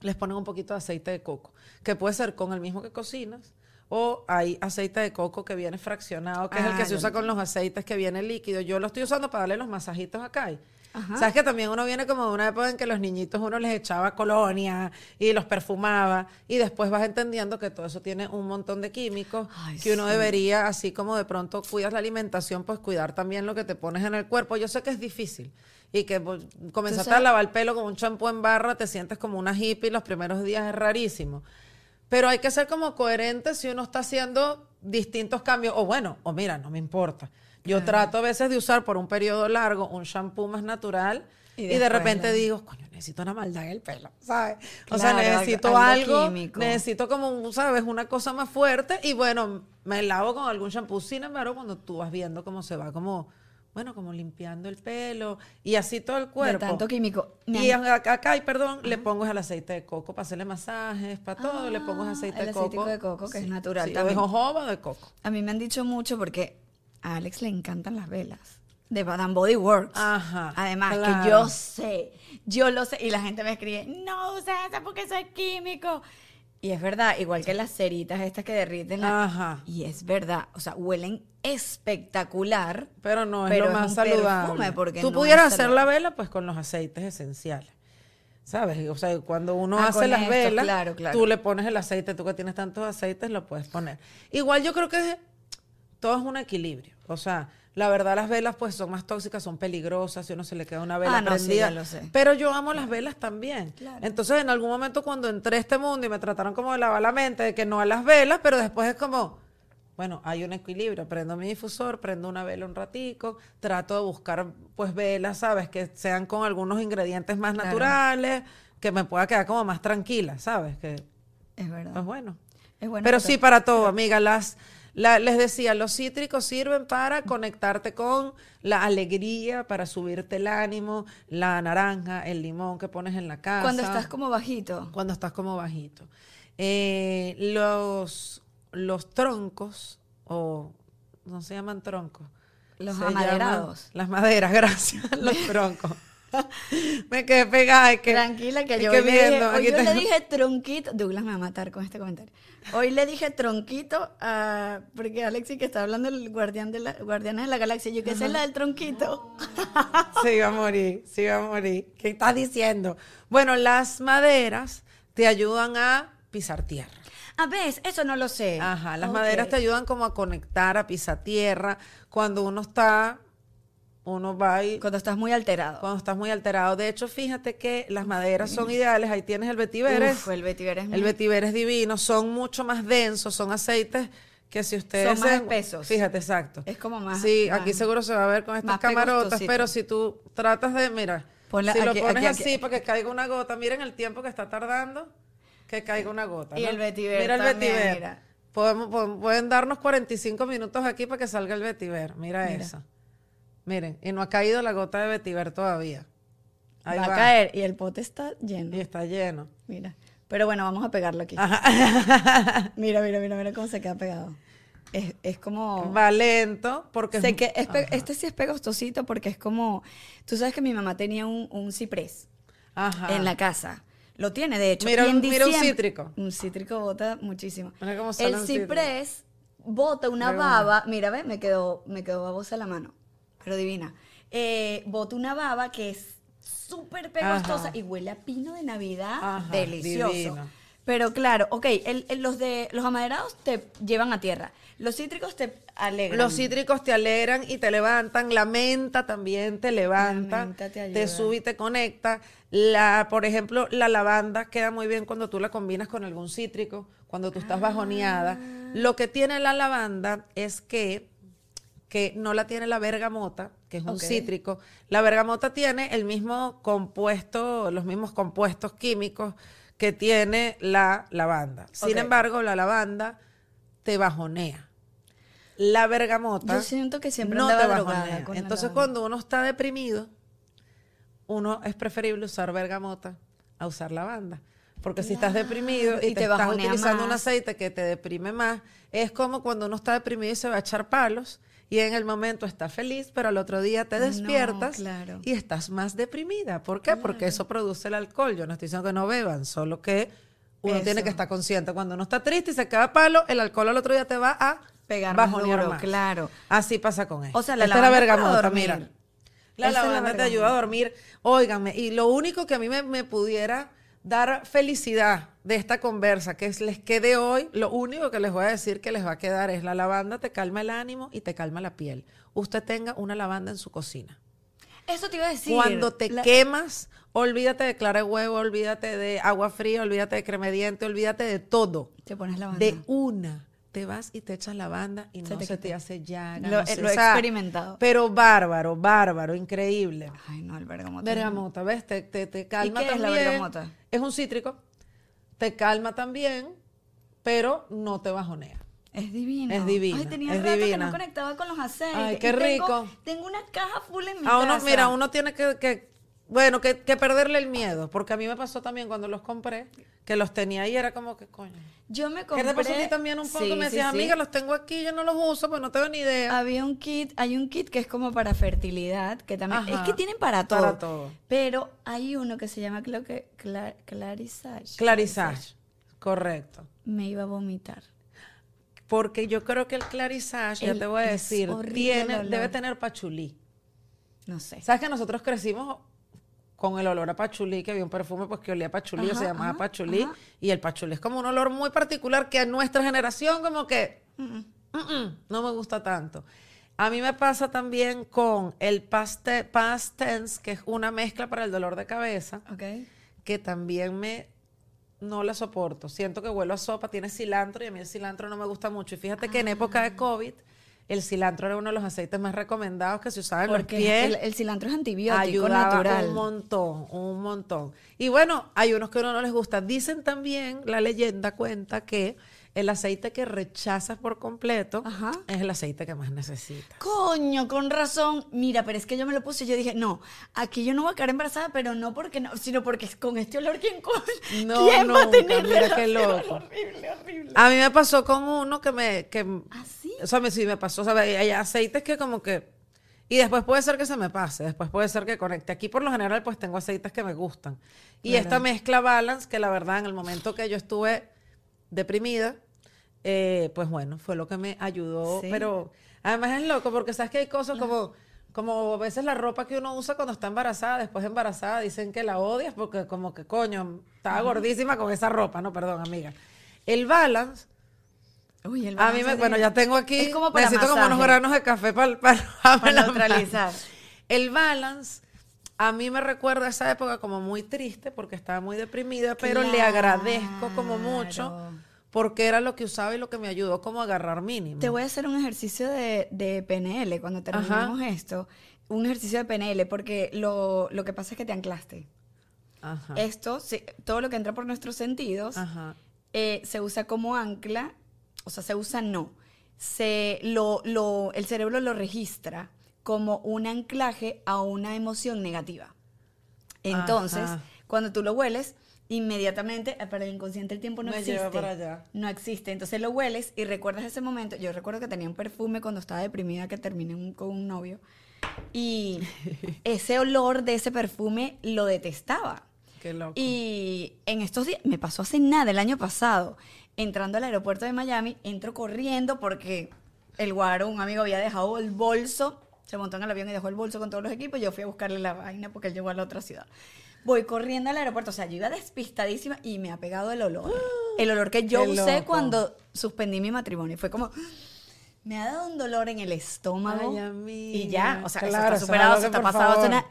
C: les ponen un poquito de aceite de coco, que puede ser con el mismo que cocinas, o hay aceite de coco que viene fraccionado, que es el
B: Ah,
C: que se
B: lo
C: usa con los aceites que viene líquido. Yo lo estoy usando para darle los masajitos acá.
B: Ajá.
C: Sabes que también uno viene como de una época en que los niñitos uno les echaba colonia y los perfumaba y después vas entendiendo que todo eso tiene un montón de químicos
B: Ay,
C: que uno
B: sí.
C: debería, así como de pronto cuidas la alimentación, pues cuidar también lo que te pones en el cuerpo. Yo sé que es difícil y que pues, comenzaste a lavar el pelo con un champú en barra, te sientes como una hippie los primeros días, es rarísimo. Pero hay que ser como coherente si uno está haciendo distintos cambios. O bueno, o mira, no me importa. Yo trato a veces de usar por un periodo largo un shampoo más natural
B: Y
C: y, de repente digo, coño, necesito una maldad en el pelo, ¿sabes? o sea, necesito
B: algo
C: algo, necesito como, ¿sabes? Una cosa más fuerte y bueno, me lavo con algún shampoo. Sin embargo, cuando tú vas viendo cómo se va como, bueno, como limpiando el pelo y así todo el cuerpo.
B: De tanto químico.
C: Y acá, acá, y perdón, le pongo el aceite de coco para hacerle masajes, para todo, le pongo
B: Ah,
C: aceite
B: el
C: de
B: aceitico
C: coco.
B: de coco, que es natural
C: Sí, o de
B: también.
C: jojoba o de coco.
B: A mí me han dicho mucho porque a Alex le encantan las velas de Bath and Body Works.
C: Ajá,
B: Además,
C: claro.
B: que yo sé, yo lo sé. Y la gente me escribe, no usa esa porque eso es químico. Y es verdad, igual que las ceritas estas que derriten. la-
C: Ajá.
B: Y es verdad, o sea, huelen espectacular.
C: Pero no es
B: Pero
C: lo
B: es
C: más saludable.
B: porque
C: Tú
B: no
C: pudieras hacer la vela pues con los aceites esenciales. ¿Sabes? O sea, cuando uno
B: Ah,
C: hace las
B: esto,
C: velas,
B: claro, claro.
C: tú le pones el aceite, tú que tienes tantos aceites, lo puedes poner. Igual yo creo que todo es un equilibrio. O sea, la verdad las velas pues son más tóxicas, son peligrosas, si uno se le queda una vela
B: Ah, no, sí,
C: prendida.
B: ya lo sé.
C: Pero yo amo las velas también.
B: Claro.
C: Entonces, en algún momento cuando entré a este mundo y me trataron como de lavar la mente, de que no a las velas, pero después es como, bueno, hay un equilibrio. Prendo mi difusor, prendo una vela un ratico, trato de buscar pues velas, ¿sabes? Que sean con algunos ingredientes más
B: Claro.
C: naturales, que me pueda quedar como más tranquila, ¿sabes? Que
B: Es verdad.
C: pues bueno.
B: es bueno
C: Pero sí, para todo, amiga. Las, la- les decía, los cítricos sirven para conectarte con la alegría, para subirte el ánimo, la naranja, el limón que pones en la casa.
B: Cuando estás como bajito.
C: Cuando estás como bajito. Eh, los, los troncos, o no se llaman troncos.
B: Los amaderados.
C: llaman- las maderas, gracias. los troncos. Me quedé pegada. es que-
B: Tranquila, que
C: es
B: yo,
C: que
B: hoy, le dije,
C: viendo,
B: hoy yo le dije tronquito. Douglas me va a matar con este comentario. Hoy le dije tronquito a. Porque Alexi, que está hablando del guardián de la, Guardianes de la Galaxia, yo que sé la del tronquito.
C: Se iba a morir, se iba a morir. ¿Qué estás diciendo? Bueno, las maderas te ayudan a pisar tierra.
B: A ver, eso no lo sé.
C: Ajá, las maderas te ayudan como a conectar, a pisar tierra. Cuando uno está, uno va y
B: Cuando estás muy alterado.
C: cuando estás muy alterado. De hecho, fíjate que las maderas son ideales. Ahí tienes el vetiveres.
B: Uf, el vetiver es
C: El
B: muy-
C: vetiver es divino. Son mucho más densos, son aceites que si ustedes...
B: Son más espesos.
C: Fíjate, exacto.
B: Es como más-
C: Sí,
B: más-
C: aquí seguro se va a ver con estas camarotas, pero si tú tratas de, mira,
B: Ponla
C: si lo pones
B: aquí, aquí.
C: así para que caiga una gota, miren el tiempo que está tardando que caiga una gota.
B: Y
C: ¿no?
B: el vetiver
C: Mira el vetiver. Podemos, po- pueden darnos 45 minutos aquí para que salga el vetiver. Mira,
B: Mira.
C: eso. Miren, y no ha caído la gota de vetiver todavía. Ahí
B: va,
C: va.
B: a caer y el pote está lleno.
C: Y está lleno.
B: Mira. Pero bueno, vamos a pegarlo aquí. Mira, mira, mira, mira cómo se queda pegado. Es, es como...
C: Va lento porque
B: Sé
C: es-
B: que es pe-
C: Ajá.
B: este sí es pegostosito porque es como... Tú sabes que mi mamá tenía un, un ciprés
C: Ajá.
B: en la casa. Lo tiene, de hecho.
C: Mira
B: Y en
C: un- mira un
B: diciembre-
C: cítrico.
B: Un cítrico bota muchísimo.
C: Mira cómo
B: El
C: cítrico.
B: ciprés bota una
C: Mira
B: baba. Mira, ve, me quedó, me quedó babosa la mano. Pero divina. Eh, bota una baba que es súper pegostosa
C: Ajá.
B: y huele a pino de Navidad.
C: Ajá,
B: delicioso.
C: divino.
B: Pero claro, ok, el- el- los de los amaderados te llevan a tierra. Los cítricos te alegran.
C: Los cítricos te alegran y te levantan. La menta también te levanta.
B: La menta te ayuda.
C: te sube y te conecta. La, por ejemplo, la lavanda queda muy bien cuando tú la combinas con algún cítrico, cuando tú estás bajoneada.
B: Ah.
C: Lo que tiene la lavanda es que, que no la tiene la bergamota, que es un cítrico. La bergamota tiene el mismo compuesto, los mismos compuestos químicos que tiene la lavanda. Sin embargo, la lavanda te bajonea. La bergamota
B: Yo siento que siempre
C: no te bajonea.
B: con
C: Entonces, cuando uno está deprimido, uno es preferible usar bergamota a usar lavanda. Porque si estás deprimido y,
B: y
C: te,
B: te
C: estás utilizando un aceite que te deprime más, es como cuando uno está deprimido y se va a echar palos y en el momento está feliz, pero al otro día te
B: No,
C: despiertas
B: claro.
C: y estás más deprimida. ¿Por qué? Porque eso produce el alcohol. Yo no estoy diciendo que no beban, solo que uno
B: Eso.
C: tiene que estar consciente. Cuando uno está triste y se queda a palo, el alcohol al otro día te va a
B: Pegar más
C: bajonear
B: duro,
C: más.
B: claro.
C: Así pasa con esto.
B: O sea, la
C: Esta es la
B: lavanda
C: bergamota, mira. La
B: es la
C: lavanda te ayuda a dormir. Óiganme, y lo único que a mí me, me pudiera dar felicidad de esta conversa, que es, les quede hoy, lo único que les voy a decir que les va a quedar es la lavanda te calma el ánimo y te calma la piel. Usted tenga una lavanda en su cocina.
B: Eso te iba a decir.
C: Cuando te
B: La-
C: quemas, olvídate de clara de huevo, olvídate de agua fría, olvídate de crema de diente, olvídate de todo.
B: Te pones la banda.
C: De una te vas y te echas lavanda y
B: Se
C: no
B: te
C: se
B: quita.
C: te hace llaga.
B: Lo-
C: no se-
B: lo he
C: o sea,
B: experimentado.
C: Pero bárbaro, bárbaro, increíble.
B: Ay, no, el bergamota.
C: Bergamota, ¿ves? Te, te, te calma
B: qué es la
C: también.
B: bergamota?
C: Es un cítrico. Te calma también, pero no te bajonea.
B: Es divino.
C: Es divina,
B: Ay, tenía
C: es
B: rato que
C: divina.
B: no conectaba con los aceites.
C: Ay, qué
B: Y tengo-
C: rico.
B: Tengo una caja full en mi
C: A uno,
B: casa.
C: mira, uno tiene que, que- bueno, que, que perderle el miedo, porque a mí me pasó también cuando los compré, que los tenía ahí, era como que coño.
B: Yo me
C: ¿Qué
B: compré...
C: te pasó a ti también un poco?
B: Sí,
C: me decías,
B: sí.
C: amiga, los tengo aquí, yo no los uso, pues no tengo ni idea.
B: Había un kit, hay un kit que es como para fertilidad, que también,
C: Ajá.
B: es que tienen para todo.
C: Para todo.
B: Pero hay uno que se llama, creo que, Cla- Clarisage.
C: Clarisage, correcto.
B: Me iba a vomitar.
C: Porque yo creo que el Clarisage, ya te voy a decir, tiene, debe tener pachulí.
B: No sé.
C: ¿Sabes que nosotros crecimos con el olor a pachulí, que había un perfume pues que olía a pachulí o
B: Ajá,
C: se llamaba
B: ajá,
C: pachulí?
B: ajá.
C: Y el pachulí es como un olor muy particular que a nuestra generación como que mm, mm, no me gusta tanto. A mí me pasa también con el past, past tense, que es una mezcla para el dolor de cabeza, que también me no la soporto. Siento que huelo a sopa, tiene cilantro y a mí el cilantro no me gusta mucho. Y fíjate que en época
B: Ah.
C: de COVID el cilantro era uno de los aceites más recomendados que se usaba en los
B: Porque
C: pies
B: el, el cilantro es antibiótico
C: ayudaba
B: natural.
C: un montón, un montón. Y bueno, hay unos que a uno no les gusta. Dicen también, la leyenda cuenta que el aceite que rechazas por completo
B: Ajá.
C: es el aceite que más necesitas.
B: Coño, con razón. Mira, pero es que yo me lo puse y yo dije, no, aquí yo no voy a quedar embarazada, pero no porque no, sino porque con este olor, ¿quién, co-
C: No,
B: ¿quién va a
C: nunca,
B: tener
C: mira qué loco.
B: Horrible, horrible.
C: A mí me pasó con uno que me... Que,
B: ¿Ah, sí?
C: O sea, me, sí me pasó. O sea, hay aceites que como que... Y después puede ser que se me pase, después puede ser que conecte. Aquí por lo general pues tengo aceites que me gustan. Y esta mezcla Balance, que la verdad en el momento que yo estuve deprimida, eh, pues bueno, fue lo que me ayudó.
B: Sí.
C: Pero además es loco porque sabes que hay cosas como... Como a veces la ropa que uno usa cuando está embarazada, después de embarazada, dicen que la odias porque como que coño, estaba gordísima con esa ropa, no, perdón, amiga. El balance
B: Uy, el
C: a mí me,
B: balance
C: bueno, ya tengo aquí,
B: Es como para
C: necesito como unos granos de café para, para,
B: Para neutralizar.
C: El balance, a mí me recuerda esa época como muy triste porque estaba muy deprimida, pero le agradezco como mucho porque era lo que usaba y lo que me ayudó como a agarrar mínimo.
B: Te voy a hacer un ejercicio de, de PNL cuando terminemos esto. Un ejercicio de PNL, porque lo, lo que pasa es que te anclaste.
C: Ajá.
B: Esto, sí, todo lo que entra por nuestros sentidos,
C: Ajá.
B: eh, se usa como ancla o sea, se usa no. Se, lo, lo, el cerebro lo registra como un anclaje a una emoción negativa. Entonces,
C: Ajá.
B: cuando tú lo hueles, inmediatamente, eh, para el inconsciente el tiempo no
C: Me
B: existe.
C: lleva para allá.
B: No existe. Entonces lo hueles y recuerdas ese momento. Yo recuerdo que tenía un perfume cuando estaba deprimida que terminé un- con un novio. Y ese olor de ese perfume lo detestaba.
C: Qué loco.
B: Y en estos días, me pasó hace nada, el año pasado, entrando al aeropuerto de Miami, entro corriendo porque el guaro, un amigo, había dejado el bolso, se montó en el avión y dejó el bolso con todos los equipos, yo fui a buscarle la vaina porque él llegó a la otra ciudad. Voy corriendo al aeropuerto, o sea, yo iba despistadísima y me ha pegado el olor. El olor que yo usé cuando suspendí mi matrimonio. Fue como, me ha dado un dolor en el estómago.
C: Ay, amiga.
B: y ya, o sea,
C: Claro,
B: eso está superado, eso está pasado, eso
C: favor.
B: na-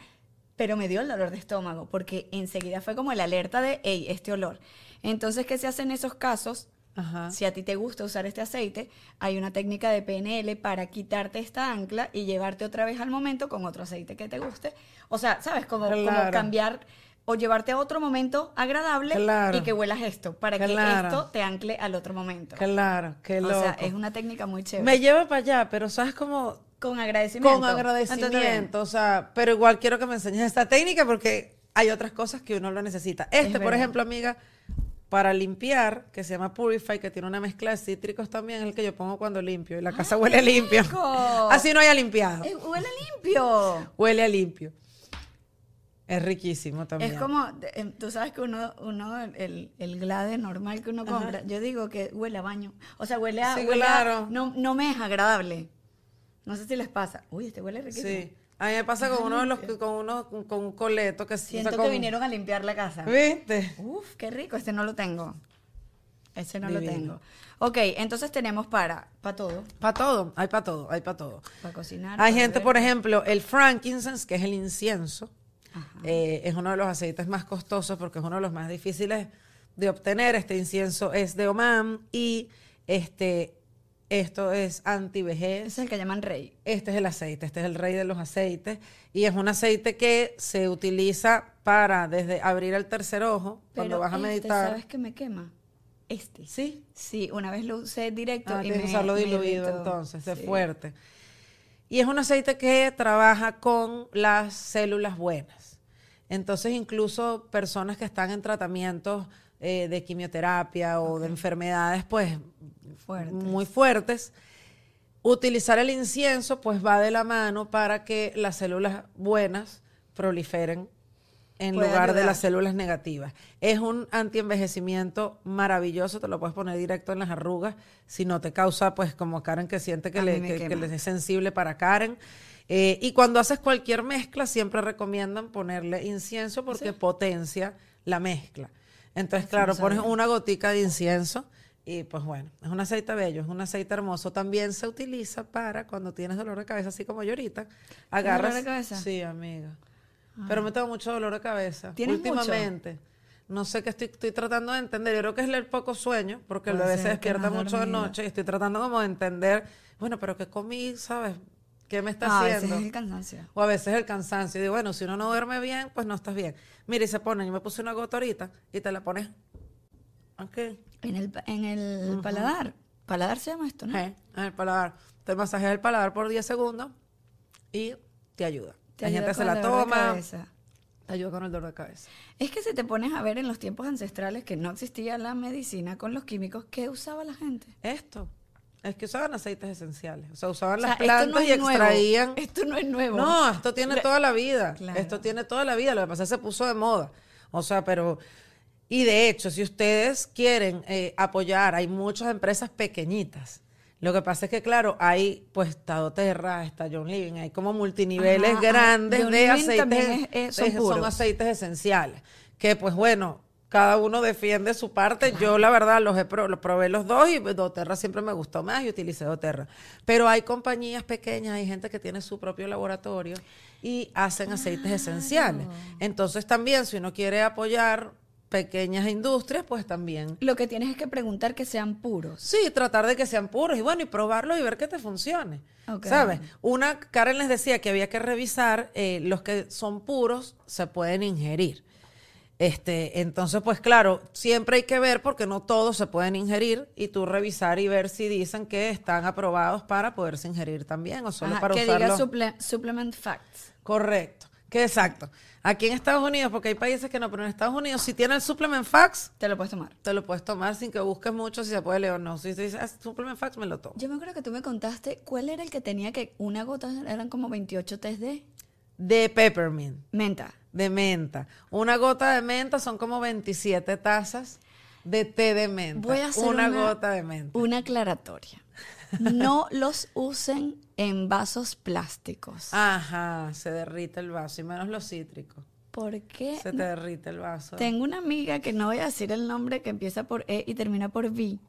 B: pero me dio el dolor de estómago, porque enseguida fue como la alerta de, hey, este olor. Entonces, ¿qué se hace en esos casos?
C: Ajá.
B: Si a ti te gusta usar este aceite, hay una técnica de PNL para quitarte esta ancla y llevarte otra vez al momento con otro aceite que te guste. O sea, ¿sabes? Como, como
C: Claro.
B: cambiar o llevarte a otro momento agradable
C: Claro.
B: y que huelas esto, para
C: Claro.
B: que esto te ancle al otro momento.
C: Claro, qué
B: o sea, es una técnica muy chévere.
C: Me lleva para allá, pero sabes como
B: con agradecimiento.
C: con agradecimiento, o sea, pero igual quiero que me enseñes esta técnica porque hay otras cosas que uno lo necesita. Este, por ejemplo, amiga, para limpiar, que se llama Purify, que tiene una mezcla de cítricos también, es el que yo pongo cuando limpio y la casa huele a limpio.
B: rico!
C: Así no haya limpiado.
B: Eh, huele limpio.
C: Huele a limpio. Es riquísimo también.
B: Es como, eh, tú sabes que uno, uno el, el glade normal que uno compra, yo digo que huele a baño. O sea, huele a...
C: Sí,
B: huele a-
C: claro.
B: no, no me es agradable. No sé si les pasa. Uy, este huele riquísimo.
C: Sí. A mí me pasa con uno de los con uno con un coleto que
B: Siento
C: o sea,
B: que
C: con-
B: vinieron a limpiar la casa.
C: ¿Viste?
B: Uf, qué rico. Este no lo tengo. Ese no
C: Divino.
B: lo tengo. Ok, entonces tenemos para, para todo.
C: Para todo, hay para todo, hay para todo.
B: Para cocinar.
C: Hay gente,
B: beber.
C: por ejemplo, el frankincense, que es el incienso, eh, es uno de los aceites más costosos porque es uno de los más difíciles de obtener. Este incienso es de Oman y este, esto es antivejez.
B: Es el que llaman rey.
C: Este es el aceite, este es el rey de los aceites y es un aceite que se utiliza para desde abrir el tercer ojo cuando vas a
B: este,
C: meditar.
B: ¿sabes qué me quema? Este.
C: Sí.
B: Sí, una vez lo usé directo
C: Ah,
B: y
C: tienes
B: me,
C: que usarlo diluido entonces, es fuerte. Y es un aceite que trabaja con las células buenas. Entonces, incluso personas que están en tratamientos eh, de quimioterapia o de enfermedades, pues,
B: Fuertes.
C: muy fuertes, utilizar el incienso, pues, va de la mano para que las células buenas proliferen en
B: Puede
C: lugar de las células negativas. Es un antienvejecimiento maravilloso, te lo puedes poner directo en las arrugas, si no te causa, pues como Karen que siente que, le,
B: mí me
C: que, que
B: quema.
C: le es sensible para Karen. Eh, y cuando haces cualquier mezcla, siempre recomiendan ponerle incienso porque potencia la mezcla. Entonces, claro,
B: no
C: pones una gotica de incienso y pues bueno, es un aceite bello, es un aceite hermoso. También se utiliza para cuando tienes dolor de cabeza, así como yo ahorita. Agarras.
B: dolor de cabeza?
C: Sí, amiga. Pero me tengo mucho dolor de cabeza.
B: ¿Tienes mucho?
C: últimamente. No sé qué estoy, estoy tratando de entender. Yo creo que es el poco sueño, porque el bebé se despierta mucho de noche y estoy tratando como de entender, bueno, pero ¿qué comí, sabes? ¿Qué me está
B: Ah, ese
C: haciendo?
B: es el cansancio.
C: O a veces el cansancio. Y digo, bueno, si uno no duerme bien, pues no estás bien. Mira, y se ponen, yo me puse una gota ahorita y te la pones aquí,
B: En el, en el paladar. Paladar se llama esto, ¿no?
C: eh, en el paladar. Te masajeas el paladar por 10 segundos y te ayuda.
B: Te ayuda
C: gente se la toma, te ayuda con el dolor de cabeza.
B: Es que si te pones a ver en los tiempos ancestrales que no existía la medicina con los químicos, ¿qué usaba la gente?
C: Esto. Es que usaban aceites esenciales. O sea, usaban
B: O sea,
C: las
B: no
C: plantas y
B: nuevo.
C: extraían.
B: Esto no es nuevo.
C: No, esto tiene toda la vida.
B: Claro.
C: Esto tiene toda la vida. Lo que pasa es que se puso de moda. O sea, pero. Y de hecho, si ustedes quieren eh, apoyar, hay muchas empresas pequeñitas. Lo que pasa es que, claro, hay, pues, está Doterra, está John Living, hay como multiniveles
B: Ajá, ajá.
C: grandes
B: John
C: de
B: Living
C: aceites.
B: es- es- son
C: de-
B: puros.
C: aceites esenciales. Que, pues, bueno, cada uno defiende su parte. Yo, la verdad, los, he pro- los probé los dos y Doterra siempre me gustó más y utilicé Doterra. Pero hay compañías pequeñas, hay gente que tiene su propio laboratorio y hacen aceites esenciales. Entonces, también, si uno quiere apoyar pequeñas industrias, pues también.
B: Lo que tienes es que preguntar que sean puros.
C: Sí, tratar de que sean puros y bueno, y probarlos y ver que te funcione. ¿Sabes? Una, Karen les decía que había que revisar eh, los que son puros, se pueden ingerir. Este, entonces, pues claro, siempre hay que ver porque no todos se pueden ingerir y tú revisar y ver si dicen que están aprobados para poderse ingerir también o solo
B: Ajá,
C: para
B: que
C: usarlos.
B: diga suple- supplement facts.
C: Correcto. Que exacto. Aquí en Estados Unidos, porque hay países que no, pero en Estados Unidos, si tiene el supplement facts,
B: Te lo puedes tomar.
C: te lo puedes tomar sin que busques mucho si se puede leer o no. Si te dices, ah, supplement facts, me lo tomo.
B: Yo me acuerdo que tú me contaste cuál era el que tenía que una gota eran como 28 test de
C: De peppermint,
B: menta.
C: de menta. Una gota de menta son como 27 tazas de té de menta.
B: Voy a hacer
C: una,
B: una,
C: gota de menta.
B: Una aclaratoria. No los usen en vasos plásticos.
C: Ajá, se derrite el vaso y menos los cítricos.
B: ¿Por qué?
C: Se te derrite el vaso.
B: Tengo una amiga que no voy a decir el nombre, que empieza por E y termina por V.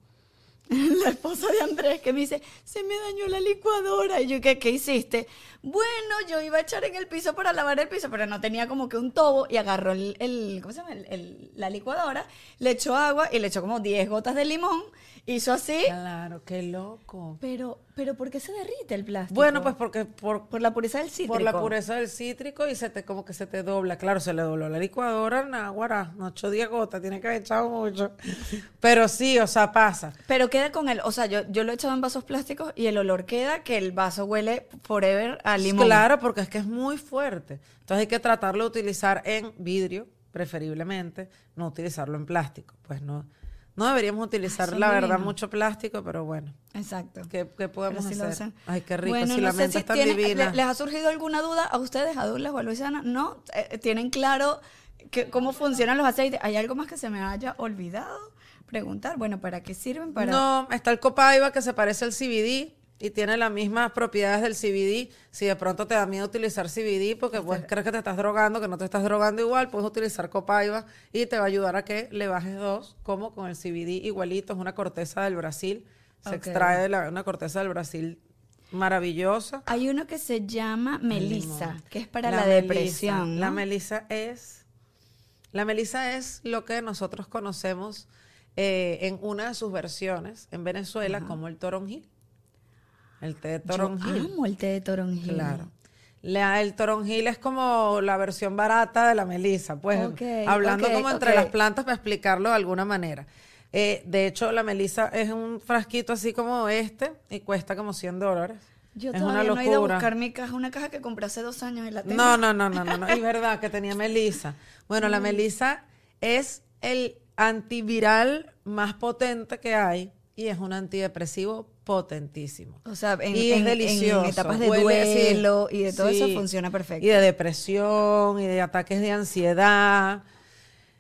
B: La esposa de Andrés que me dice, se me dañó la licuadora. Y yo, ¿qué, ¿qué hiciste? Bueno, yo iba a echar en el piso para lavar el piso, pero no tenía como que un tobo y agarró el, el- ¿cómo se llama? El- el- la licuadora, le echó agua y le echó como 10 gotas de limón, hizo así.
C: Claro, qué loco.
B: Pero, pero ¿por qué se derrite el plástico?
C: Bueno, pues porque por,
B: por la pureza del cítrico.
C: por la pureza del cítrico y se te como que se te dobla. Claro, se le dobló la licuadora, náguara, 8 o 10 gotas, tiene que haber echado mucho. Pero sí, o sea, pasa.
B: Pero queda con el, o sea, yo, yo lo he echado en vasos plásticos y el olor queda que el vaso huele forever a limón.
C: Claro, porque es que es muy fuerte. Entonces hay que tratarlo de utilizar en vidrio, preferiblemente, no utilizarlo en plástico. Pues no, no deberíamos utilizar, la verdad, mucho plástico, pero bueno.
B: Exacto.
C: ¿Qué, qué podemos
B: lo
C: hacer? Ay, qué rico.
B: Bueno,
C: si
B: no
C: la menta
B: si
C: es tan
B: tiene-
C: divina.
B: le- ¿Les ha surgido alguna duda a ustedes, a Douglas o a Luisiana? ¿No? Eh, ¿Tienen claro que, cómo funcionan los aceites? ¿Hay algo más que se me haya olvidado preguntar? Bueno, ¿para qué sirven? Para...
C: No, está el copaiba que se parece al CBD y tiene las mismas propiedades del CBD. Si de pronto te da miedo utilizar CBD porque pues crees que te estás drogando, que no te estás drogando igual, puedes utilizar copaiba y te va a ayudar a que le bajes dos, como con el CBD igualito, es una corteza del Brasil, se extrae de la- una corteza del Brasil maravillosa.
B: Hay uno que se llama melisa, que es para la, depresión.
C: La melisa es. La melisa es lo que nosotros conocemos eh, en una de sus versiones en Venezuela como el toronjil. El té de
B: Yo
C: toronjil.
B: amo el té de toronjil.
C: Claro. La- el toronjil es como la versión barata de la melisa, pues
B: Ok,
C: hablando
B: ok,
C: como entre
B: ok.
C: las plantas para explicarlo de alguna manera. Eh, de hecho, la melisa es un frasquito así como este y cuesta como 100 dólares.
B: Yo
C: es
B: todavía
C: una
B: no he ido a
C: locura.
B: buscar mi caja, una caja que compré hace dos años en la tienda.
C: No, no, no, no, no, no. Es verdad que tenía melisa. Bueno, la melisa es el antiviral más potente que hay y es un antidepresivo potentísimo.
B: O sea, en,
C: y es
B: en-
C: delicioso.
B: en etapas de
C: Huele-
B: duelo y de todo eso funciona perfecto.
C: Y de depresión y de ataques de ansiedad.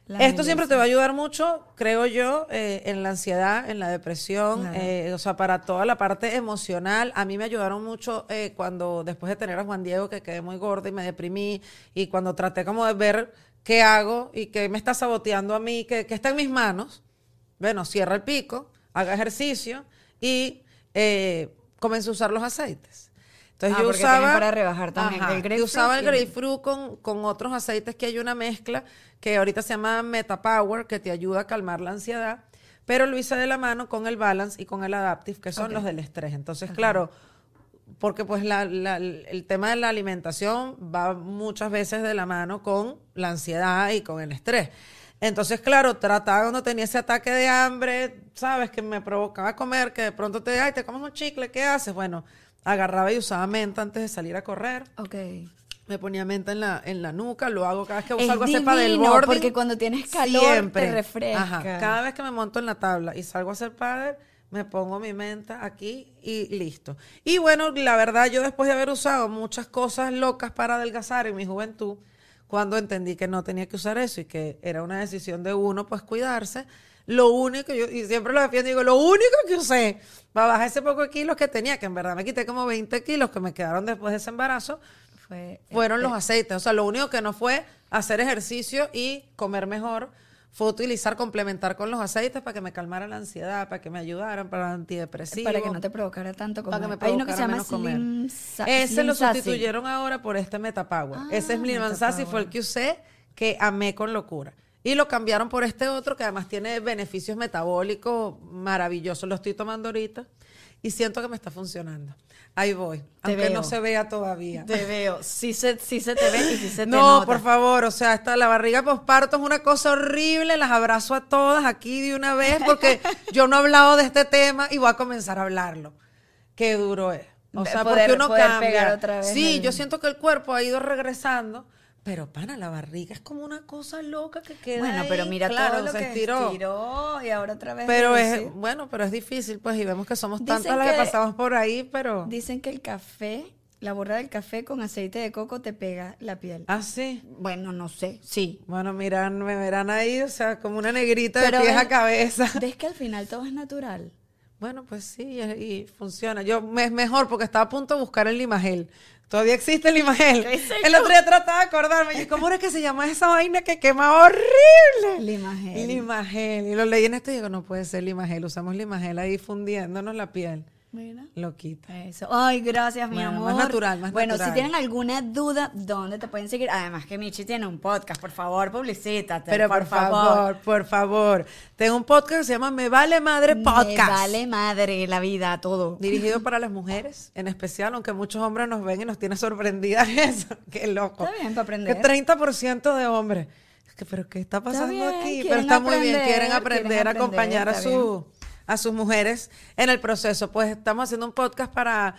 B: La
C: Esto siempre te va a ayudar mucho, creo yo, eh, en la ansiedad, en la depresión,
B: Claro.
C: eh, o sea, para toda la parte emocional. A mí me ayudaron mucho eh, cuando, después de tener a Juan Diego, que quedé muy gorda y me deprimí, y cuando traté como de ver qué hago y qué me está saboteando a mí, que, que está en mis manos. Bueno, cierra el pico, haga ejercicio y eh, comencé a usar los aceites. Entonces
B: Ah,
C: yo usaba
B: para rebajar también. El
C: y
B: grapefruit
C: usaba el
B: el-
C: grapefruit con, con otros aceites que hay una mezcla que ahorita se llama Metapower que te ayuda a calmar la ansiedad, pero lo hice de la mano con el Balance y con el Adaptive que son los del estrés. Entonces, claro, porque pues la- la- el tema de la alimentación va muchas veces de la mano con la ansiedad y con el estrés. Entonces, claro, trataba cuando tenía ese ataque de hambre, ¿sabes? Que me provocaba comer, que de pronto te, ay, te comes un chicle, ¿qué haces? Bueno, agarraba y usaba menta antes de salir a correr.
B: Ok.
C: Me ponía menta en la, en la nuca, lo hago cada vez que salgo a hacer del boarding.
B: porque cuando tienes calor te refresca.
C: Ajá, cada vez que me monto en la tabla y salgo a hacer padre, me pongo mi menta aquí y listo. Y bueno, la verdad, yo después de haber usado muchas cosas locas para adelgazar en mi juventud, cuando entendí que no tenía que usar eso y que era una decisión de uno, pues cuidarse, lo único, yo, y siempre lo defiendo, digo, lo único que usé para bajar ese poco de kilos que tenía, que en verdad me quité como 20 kilos que me quedaron después de ese embarazo,
B: Fue,
C: fueron los aceites. O sea, lo único que no fue hacer ejercicio y comer mejor fue utilizar, complementar con los aceites para que me calmara la ansiedad, para que me ayudaran para antidepresivo.
B: para que no te provocara tanto como
C: para que me
B: Hay uno que se
C: provocara
B: llama
C: comer.
B: Slim,
C: Ese
B: Slim
C: lo
B: Sassy.
C: sustituyeron ahora por este Metapower.
B: Ah,
C: Ese Slim and Sassy fue el que usé, que amé con locura. Y lo cambiaron por este otro que además tiene beneficios metabólicos maravillosos. Lo estoy tomando ahorita. Y siento que me está funcionando. Ahí voy,
B: Te
C: aunque
B: veo.
C: no se vea todavía.
B: Te veo. Sí se, sí se te ve y sí se te
C: No,
B: nota.
C: por favor, o sea, hasta la barriga posparto es una cosa horrible, las abrazo a todas aquí de una vez porque yo no he hablado de este tema y voy a comenzar a hablarlo. Qué duro es. O sea,
B: poder-
C: porque uno cambia.
B: pegar otra vez
C: sí,
B: el-
C: yo siento que el cuerpo ha ido regresando, pero pana, la barriga es como una cosa loca que queda
B: Bueno, pero mira
C: claro,
B: todo lo
C: se
B: que
C: estiró.
B: estiró y ahora otra vez.
C: Pero es, bueno, pero es difícil, pues, y vemos que somos
B: Dicen
C: tantas las que pasamos por ahí, pero...
B: Dicen que el café, la borra del café con aceite de coco te pega la piel.
C: Ah, sí.
B: Bueno, no sé, sí.
C: Bueno, miran, me verán ahí, o sea, como una negrita
B: Pero
C: de pies
B: ves-
C: a cabeza.
B: ¿Ves que al final todo es natural?
C: Bueno, pues sí, y, funciona. Yo es mejor porque estaba a punto de buscar el limagel. Todavía existe el limagel.
B: ¿Qué sé
C: El otro día trataba de acordarme. Y, ¿Cómo era que se llama esa vaina que quema horrible?
B: Limagel.
C: Limagel. Y lo leí en esto y digo, no puede ser limagel. Usamos limagel ahí fundiéndonos la piel.
B: Mira.
C: Lo quita.
B: Eso. Ay, gracias, mi
C: Bueno,
B: amor.
C: más natural, más
B: bueno,
C: natural.
B: si tienen alguna duda, ¿dónde te pueden seguir? Además que Michi tiene un podcast, por favor, publicítate.
C: Pero por, favor, por favor. Tengo un podcast que se llama Me Vale Madre Podcast.
B: Me vale madre la vida, todo.
C: Dirigido para las mujeres, en especial, aunque muchos hombres nos ven y nos tiene sorprendidas eso. Qué loco.
B: Está bien, para aprender.
C: Que 30% de hombres. Es que, pero ¿qué está pasando
B: bien,
C: aquí? Pero está muy bien,
B: aprender,
C: quieren aprender, a acompañar a, su, a sus mujeres en el proceso. Pues estamos haciendo un podcast para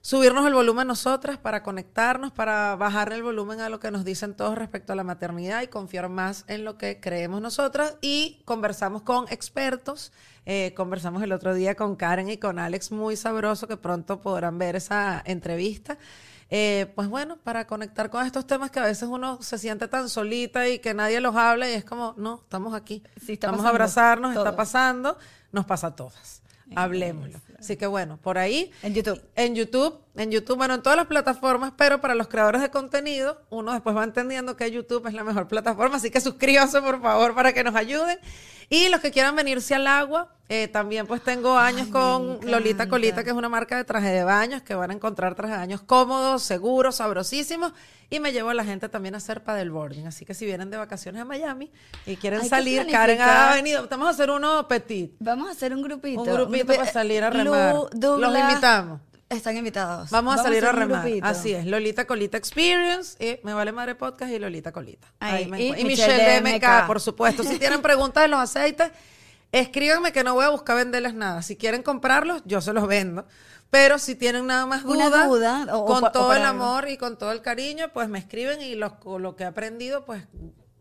C: subirnos el volumen nosotras, para conectarnos, para bajarle el volumen a lo que nos dicen todos respecto a la maternidad y confiar más en lo que creemos nosotras. Y conversamos con expertos. Eh, conversamos el otro día con Karen y con Alex, muy sabroso, que pronto podrán ver esa entrevista. Eh, pues bueno, para conectar con estos temas que a veces uno se siente tan solita y que nadie los habla y es como, no, estamos aquí.
B: Sí, está
C: Vamos a abrazarnos,
B: Todo.
C: está pasando, nos pasa a todas. Hablemoslo. Así que bueno, por ahí.
B: En YouTube.
C: En YouTube, en YouTube, bueno, en todas las plataformas, pero para los creadores de contenido, uno después va entendiendo que YouTube es la mejor plataforma, así que suscríbanse por favor para que nos ayuden. Y los que quieran venirse al agua, eh, también pues tengo años con Lolita. Colita, que es una marca de traje de baños, que van a encontrar trajes de baños cómodos, seguros, sabrosísimos. Y me llevo a la gente también a hacer paddleboarding. Así que si vienen de vacaciones a Miami y quieren
B: Hay
C: salir, Karen ha venido. Vamos a hacer uno petit.
B: Vamos a hacer un grupito.
C: Un grupito
B: grupi-
C: para salir a
B: Lu,
C: remar.
B: Douglas,
C: Los invitamos.
B: Están invitados.
C: Vamos a salir a
B: un
C: remar.
B: grupito.
C: Así es, Lolita Colita Experience, y Me Vale Madre Podcast y Lolita Colita.
B: Ahí,
C: me
B: y
C: y
B: Michelle
C: Michelle
B: DMK.
C: DMK, por supuesto. Si tienen preguntas de los aceites, escríbanme que no voy a buscar venderles nada. Si quieren comprarlos, yo se los vendo. Pero si tienen nada más
B: Una
C: dudas,
B: duda, o-
C: con
B: o
C: todo el
B: algo.
C: amor y con todo el cariño, pues me escriben y lo, lo que he aprendido, pues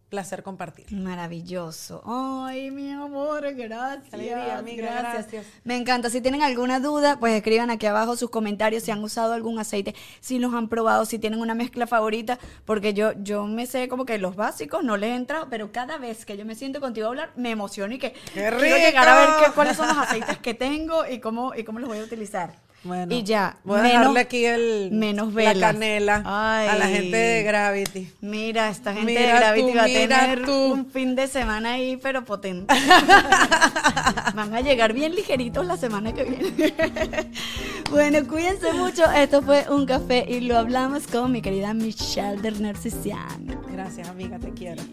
C: placer compartir.
B: Maravilloso. Ay, mi amor, gracias.
C: Alegría, amiga, gracias.
B: Me encanta. Si tienen alguna duda, pues escriban aquí abajo sus comentarios si han usado algún aceite, si los han probado, si tienen una mezcla favorita, porque yo, yo me sé como que los básicos no les he entrado, pero cada vez que yo me siento contigo a hablar, me emociono y que
C: ¡Qué
B: quiero llegar a ver qué- cuáles son los aceites que tengo y cómo, y cómo los voy a utilizar.
C: Bueno,
B: y ya,
C: Voy a
B: menos-
C: dejarle aquí el,
B: menos
C: la
B: velas.
C: canela a la
B: Ay.
C: gente de Gravity.
B: Mira, esta gente
C: Mira
B: de Gravity
C: tú,
B: va a tener
C: tú.
B: un fin de semana ahí, pero potente. Van a llegar bien ligeritos la semana que viene. bueno, cuídense mucho. Esto fue Un Café y lo hablamos con mi querida Michelle del Narcisian.
C: Gracias, amiga, te quiero.